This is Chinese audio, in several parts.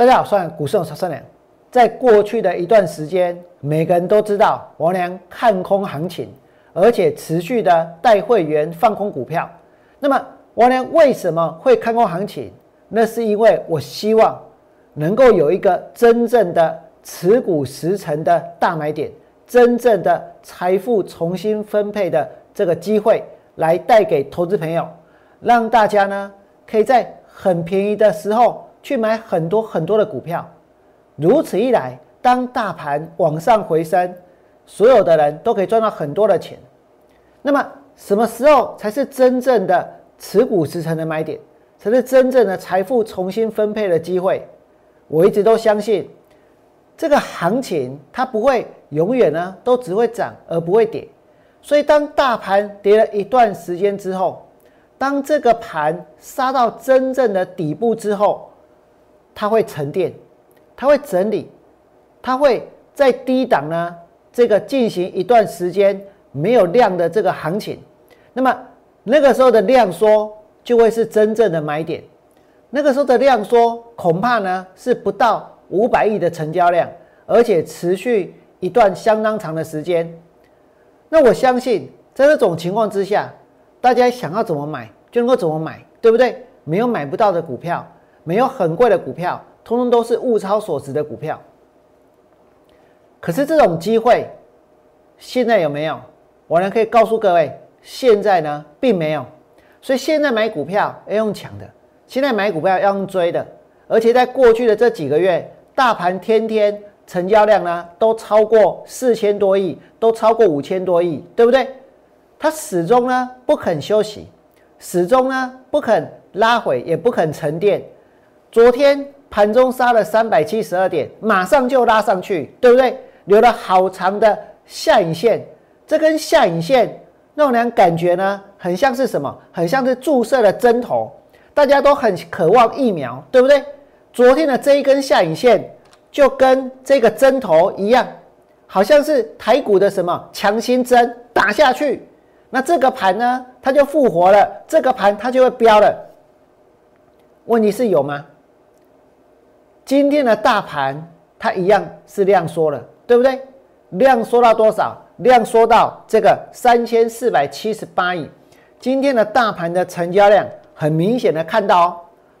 大家好，算股市超三良。在过去的一段时间，每个人都知道王良看空行情，而且持续的带会员放空股票。那么王良为什么会看空行情？那是因为我希望能够有一个真正的持股十成的大买点，真正的财富重新分配的这个机会，来带给投资朋友，让大家呢可以在很便宜的时候。去买很多很多的股票，如此一来，当大盘往上回升，所有的人都可以赚到很多的钱。那么，什么时候才是真正的持股支撑的买点，才是真正的财富重新分配的机会？我一直都相信，这个行情它不会永远呢都只会涨而不会跌。所以，当大盘跌了一段时间之后，当这个盘杀到真正的底部之后，它会沉淀，它会整理，它会在低档呢，这个进行一段时间没有量的这个行情，那么那个时候的量缩就会是真正的买点，那个时候的量缩恐怕呢是不到五百亿的成交量，而且持续一段相当长的时间。那我相信在这种情况之下，大家想要怎么买就能够怎么买，对不对？没有买不到的股票。没有很贵的股票，通通都是物超所值的股票。可是这种机会现在有没有？我呢可以告诉各位，现在呢并没有。所以现在买股票要用抢的，现在买股票要用追的。而且在过去的这几个月，大盘天天成交量呢都超过四千多亿，都超过五千多亿，对不对？它始终呢不肯休息，始终呢不肯拉回，也不肯沉淀。昨天盘中杀了三百七十二点，马上就拉上去，对不对？留了好长的下影线，这根下影线让人感觉呢，很像是什么？很像是注射了针头，大家都很渴望疫苗，对不对？昨天的这一根下影线就跟这个针头一样，好像是台股的什么强心针打下去，那这个盘呢，它就复活了，这个盘它就会飙了。问题是有吗？今天的大盘它一样是量缩了，对不对？量缩到多少？量缩到这个三千四百七十八亿。今天的大盘的成交量很明显的看到哦，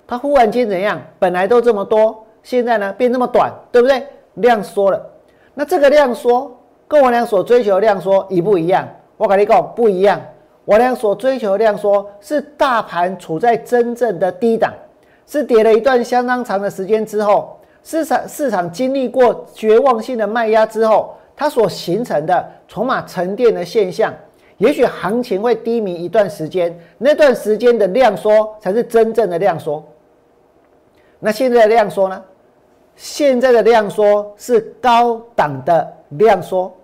它忽然间怎样？本来都这么多，现在呢变这么短，对不对？量缩了。那这个量缩跟我俩所追求的量缩一不一样？我跟你讲不一样。我俩所追求的量缩是大盘处在真正的低档。是跌了一段相当长的时间之后，市场市场经历过绝望性的卖压之后，它所形成的筹码沉淀的现象，也许行情会低迷一段时间，那段时间的量缩才是真正的量缩。那现在的量缩呢？现在的量缩是高档的量缩，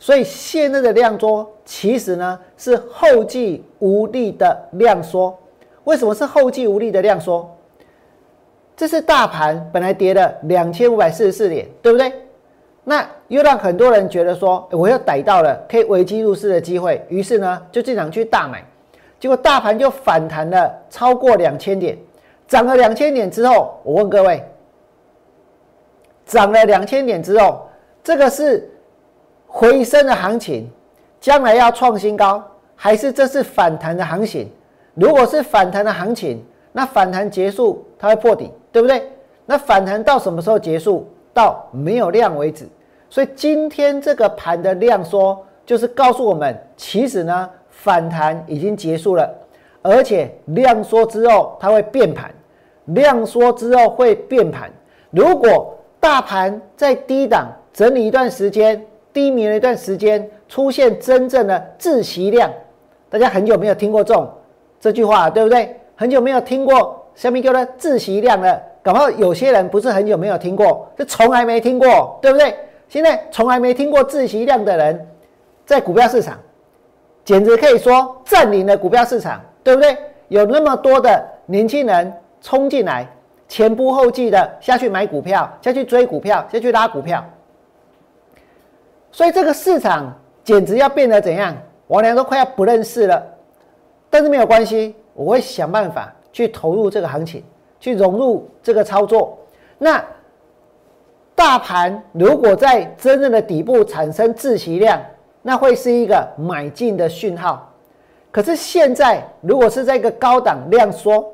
所以现在的量缩其实呢是后继无力的量缩。为什么是后继无力的量缩？这是大盘本来跌了两千五百四十四点，对不对？那又让很多人觉得说，我又逮到了可以危机入市的机会，于是呢就进场去大买，结果大盘就反弹了超过两千点，涨了两千点之后，我问各位，涨了两千点之后，这个是回升的行情，将来要创新高，还是这是反弹的行情？如果是反弹的行情，那反弹结束它会破底。对不对？那反弹到什么时候结束？到没有量为止。所以今天这个盘的量缩，就是告诉我们，其实呢，反弹已经结束了，而且量缩之后它会变盘，量缩之后会变盘。如果大盘在低档整理一段时间，低迷了一段时间，出现真正的窒息量，大家很久没有听过这种这句话，对不对？很久没有听过。下面叫呢自习量了，搞不好有些人不是很久没有听过，是从来没听过，对不对？现在从来没听过自习量的人，在股票市场，简直可以说占领了股票市场，对不对？有那么多的年轻人冲进来，前仆后继的下去买股票，下去追股票，下去拉股票，所以这个市场简直要变得怎样？我俩都快要不认识了，但是没有关系，我会想办法。去投入这个行情，去融入这个操作，那大盘如果在真正的底部产生自息量，那会是一个买进的讯号。可是现在如果是在一个高档量缩，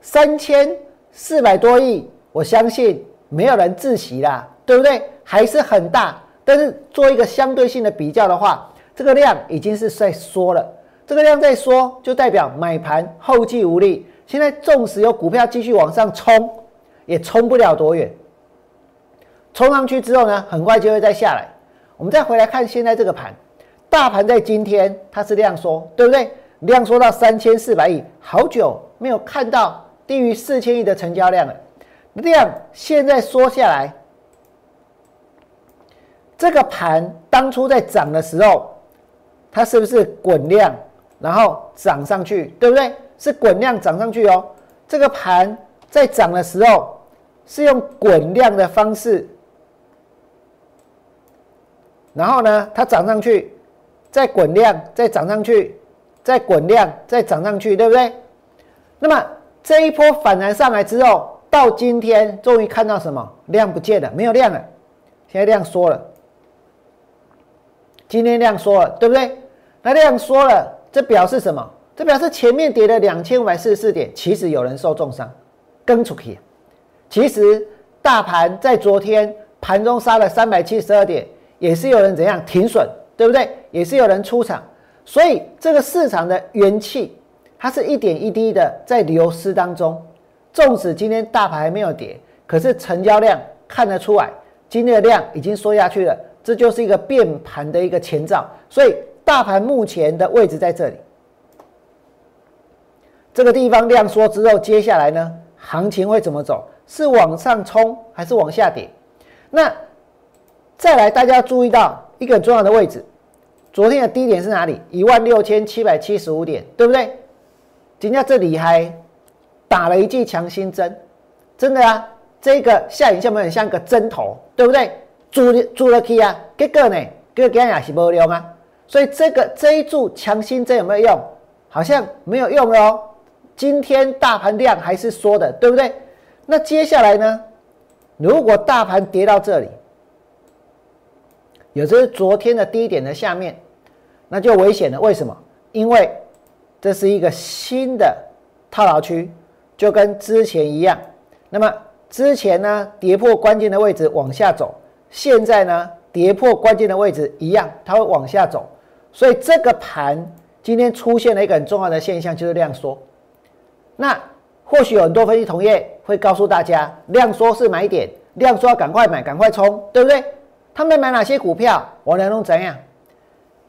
三千四百多亿，我相信没有人自息啦，对不对？还是很大。但是做一个相对性的比较的话，这个量已经是在缩了。这个量在缩，就代表买盘后继无力。现在纵使有股票继续往上冲，也冲不了多远。冲上去之后呢，很快就会再下来。我们再回来看现在这个盘，大盘在今天它是量缩，对不对？量缩到三千四百亿，好久没有看到低于四千亿的成交量了。量现在缩下来。这个盘当初在涨的时候，它是不是滚量，然后涨上去，对不对？是滚量涨上去哦。这个盘在涨的时候，是用滚量的方式，然后呢，它涨上去，再滚量，再涨上去，再滚量，再涨上去，对不对？那么这一波反弹上来之后，到今天终于看到什么？量不见了，没有量了，现在量缩了。今天量缩了，对不对？那量缩了，这表示什么？这表示前面跌了两千五百四十四点，其实有人受重伤，跟出去。其实大盘在昨天盘中杀了三百七十二点，也是有人怎样停损，对不对？也是有人出场，所以这个市场的元气，它是一点一滴的在流失当中。纵使今天大盘还没有跌，可是成交量看得出来，今天的量已经缩下去了。这就是一个变盘的一个前兆，所以大盘目前的位置在这里，这个地方量缩之后，接下来呢，行情会怎么走？是往上冲还是往下跌？那再来，大家注意到一个很重要的位置，昨天的低点是哪里？一万六千七百七十五点，对不对？今天这里还打了一剂强心针，真的啊，这个下影线不很像个针头，对不对？注注了去啊，结果呢，结果也是无用啊。所以这个这一注强心针有没有用？好像没有用哦。今天大盘量还是缩的，对不对？那接下来呢？如果大盘跌到这里，也就是昨天的低点的下面，那就危险了。为什么？因为这是一个新的套牢区，就跟之前一样。那么之前呢，跌破关键的位置往下走。现在呢，跌破关键的位置一样，它会往下走，所以这个盘今天出现了一个很重要的现象，就是量缩。那或许有很多分析同业会告诉大家，量缩是买点，量缩赶快买，赶快冲，对不对？他们买哪些股票？我能弄怎样？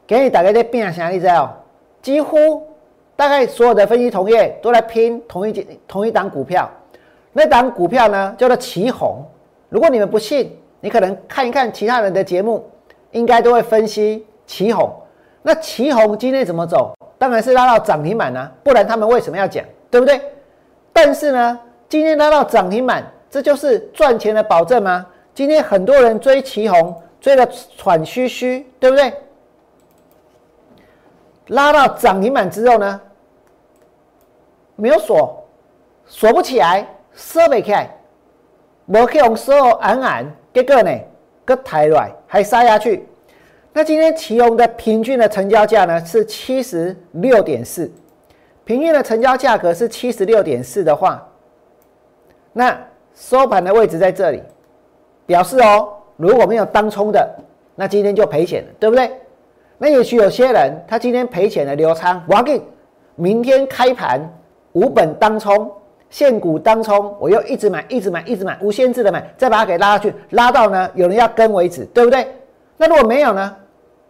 给你打开在变啥例子哦？几乎大概所有的分析同业都来拼同一同一档股票，那档股票呢叫做旗红。如果你们不信。你可能看一看其他人的节目，应该都会分析旗红。那旗红今天怎么走？当然是拉到涨停板啊，不然他们为什么要讲？对不对？但是呢，今天拉到涨停板，这就是赚钱的保证吗？今天很多人追旗红，追的喘吁吁，对不对？拉到涨停板之后呢，没有锁，锁不起来，收不起来，没去用锁，安安。结果呢，个抬来还杀下去。那今天旗红的平均的成交价呢是七十六点四，平均的成交价格是七十六点四的话，那收盘的位置在这里，表示哦，如果没有当冲的，那今天就赔钱了，对不对？那也许有些人他今天赔钱了，留仓，我给明天开盘五本当冲。现股当冲，我又一直买，一直买，一直买，无限制的买，再把它给拉下去，拉到呢有人要跟为止，对不对？那如果没有呢？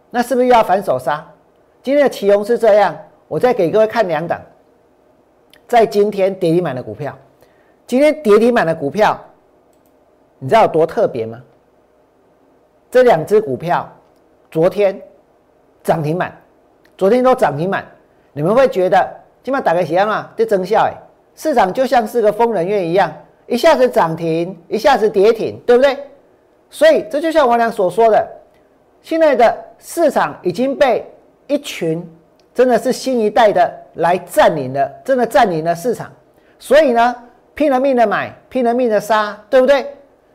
那是不是又要反手杀？今天的起红是这样，我再给各位看两档，在今天跌停板的股票，今天跌停板的股票，你知道有多特别吗？这两只股票昨天涨停板，昨天都涨停板，你们会觉得今晚打个鞋嘛？这增效哎。市场就像是个疯人院一样，一下子涨停，一下子跌停，对不对？所以这就像王良所说的，现在的市场已经被一群真的是新一代的来占领了，真的占领了市场。所以呢，拼了命的买，拼了命的杀，对不对？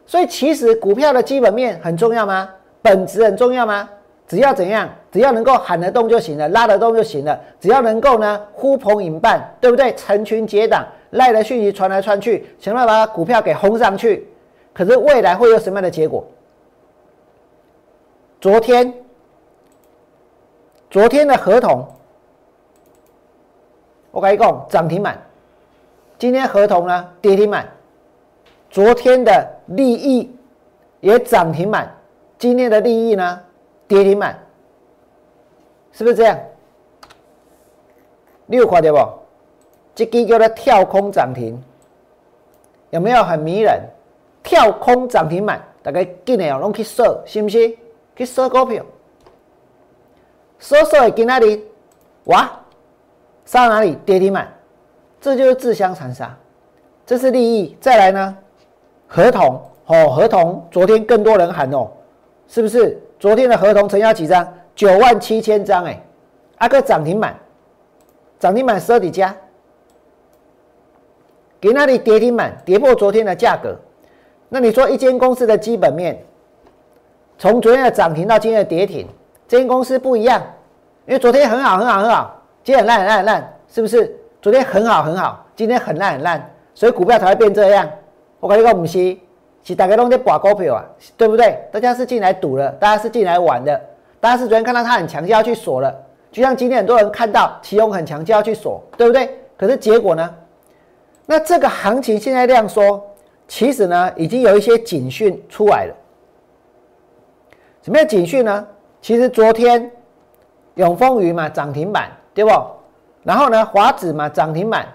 所以其实股票的基本面很重要吗？本质很重要吗？只要怎样？只要能够喊得动就行了，拉得动就行了。只要能够呢呼朋引伴，对不对？成群结党，赖的讯息传来传去，想办法把股票给轰上去。可是未来会有什么样的结果？昨天，昨天的合同，我跟你讲涨停板，今天合同呢跌停板。昨天的利益也涨停板，今天的利益呢跌停板，是不是这样？你有看到不？这个叫做跳空涨停，有没有很迷人？跳空涨停板，大家今年要拢去收，是不是？去收股票，收收会去哪里？哇，杀哪里？跌停板，这就是自相残杀，这是利益。再来呢？合同哦，合同昨天更多人喊哦，是不是？昨天的合同成交几张？九万七千张哎，阿哥涨停板，涨停板十二家，给那里跌停板，跌破昨天的价格。那你说一间公司的基本面，从昨天的涨停到今天的跌停，这间公司不一样，因为昨天很好很好很好，今天很烂很烂很烂，是不是？昨天很好很好，今天很烂很烂，所以股票才会变这样。我跟你讲，不是，是大家都在博股票啊，对不对？大家是进来赌了，大家是进来玩的，大家是昨天看到它很强就要去锁了，就像今天很多人看到奇隆很强就要去锁，对不对？可是结果呢？那这个行情现在这样说，其实呢，已经有一些警讯出来了。什么样警讯呢？其实昨天永丰鱼嘛涨停板，对不？然后呢，华子嘛涨停板，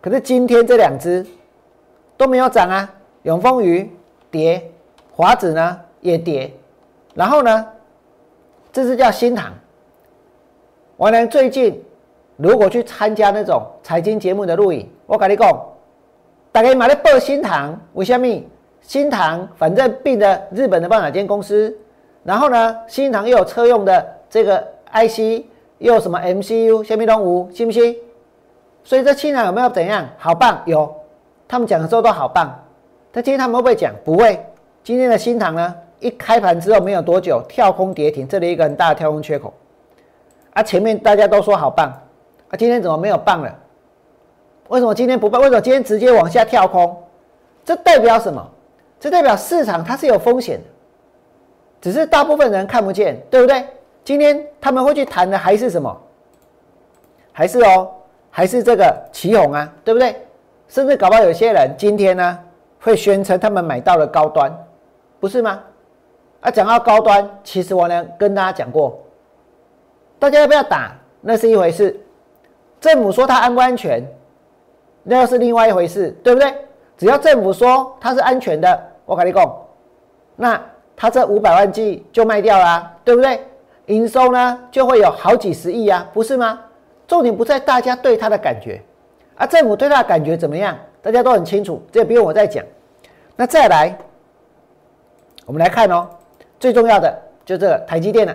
可是今天这两只。都没有涨啊，永丰鱼跌，华子呢也跌，然后呢，这是叫新塘。我呢最近如果去参加那种财经节目的录影，我跟你讲，大家买了报新塘，为什么？新塘反正并的日本的半导体公司，然后呢，新塘又有车用的这个 IC，又有什么 MCU，下面都无，信不信？所以这新塘有没有怎样？好棒，有。他们讲的时候都好棒，但今天他们会不会讲？不会。今天的新塘呢，一开盘之后没有多久，跳空跌停，这里一个很大的跳空缺口。啊，前面大家都说好棒，啊，今天怎么没有棒了？为什么今天不棒？为什么今天直接往下跳空？这代表什么？这代表市场它是有风险的，只是大部分人看不见，对不对？今天他们会去谈的还是什么？还是哦，还是这个旗红啊，对不对？甚至搞不好有些人今天呢会宣称他们买到了高端，不是吗？啊，讲到高端，其实我呢跟大家讲过，大家要不要打那是一回事，政府说它安不安全，那又是另外一回事，对不对？只要政府说它是安全的，我跟你讲，那它这五百万 G 就卖掉了，对不对？营收呢就会有好几十亿啊，不是吗？重点不在大家对它的感觉。啊，政府对它的感觉怎么样？大家都很清楚，这不用我再讲。那再来，我们来看哦，最重要的就这个台积电了。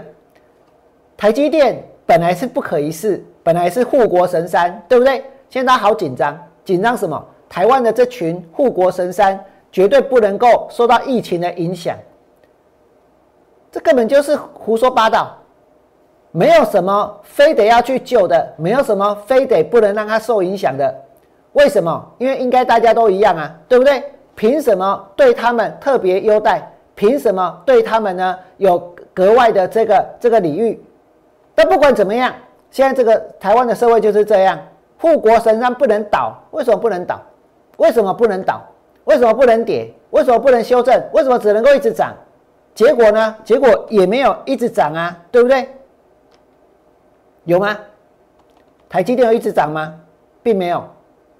台积电本来是不可一世，本来是护国神山，对不对？现在好紧张，紧张什么？台湾的这群护国神山绝对不能够受到疫情的影响，这根本就是胡说八道。没有什么非得要去救的，没有什么非得不能让它受影响的。为什么？因为应该大家都一样啊，对不对？凭什么对他们特别优待？凭什么对他们呢有格外的这个这个礼遇？但不管怎么样，现在这个台湾的社会就是这样，护国神山不能倒。为什么不能倒？为什么不能倒？为什么不能跌？为什么不能修正？为什么只能够一直涨？结果呢？结果也没有一直涨啊，对不对？有吗？台积电有一直涨吗？并没有，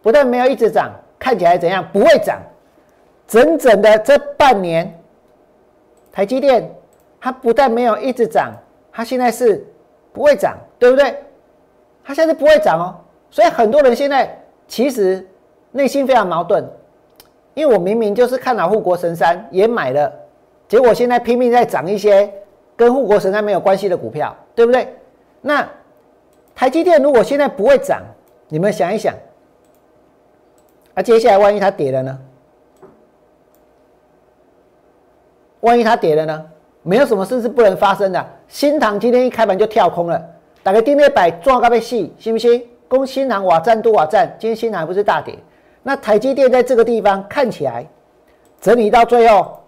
不但没有一直涨，看起来怎样？不会涨。整整的这半年，台积电它不但没有一直涨，它现在是不会涨，对不对？它现在不会涨哦。所以很多人现在其实内心非常矛盾，因为我明明就是看好护国神山，也买了，结果现在拼命在涨一些跟护国神山没有关系的股票，对不对？那。台积电如果现在不会涨，你们想一想，啊，那接下来万一它跌了呢？万一它跌了呢？没有什么事是不能发生的。新塘今天一开盘就跳空了，打个定位板撞个被细，信不信？攻新塘瓦站多瓦站，今天新塘不是大跌？那台积电在这个地方看起来整理到最后，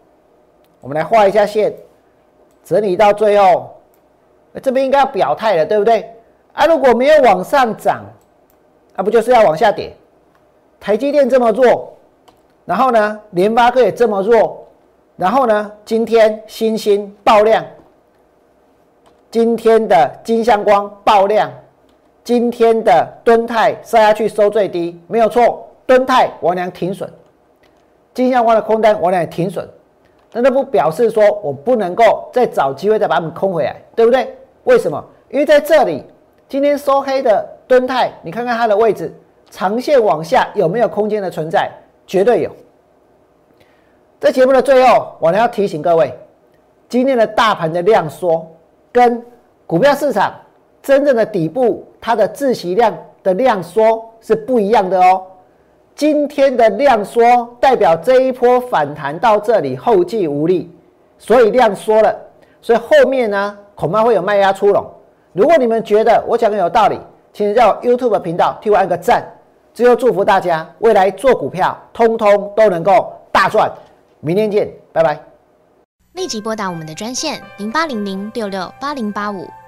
我们来画一下线，整理到最后，这边应该要表态了，对不对？啊，如果没有往上涨，啊不就是要往下跌？台积电这么弱，然后呢，联发科也这么弱。然后呢？今天星星爆量，今天的金相光爆量，今天的敦泰杀下去收最低，没有错。敦泰我俩停损，金相光的空单我俩停损，那那不表示说我不能够再找机会再把它们空回来，对不对？为什么？因为在这里今天收黑的敦泰，你看看它的位置，长线往下有没有空间的存在？绝对有。在节目的最后，我呢要提醒各位，今天的大盘的量缩，跟股票市场真正的底部它的自息量的量缩是不一样的哦。今天的量缩代表这一波反弹到这里后继无力，所以量缩了，所以后面呢恐怕会有卖压出笼。如果你们觉得我讲的有道理，请在 YouTube 频道替我按个赞。最后祝福大家未来做股票，通通都能够大赚。明天见，拜拜。立即拨打我们的专线零八零零六六八零八五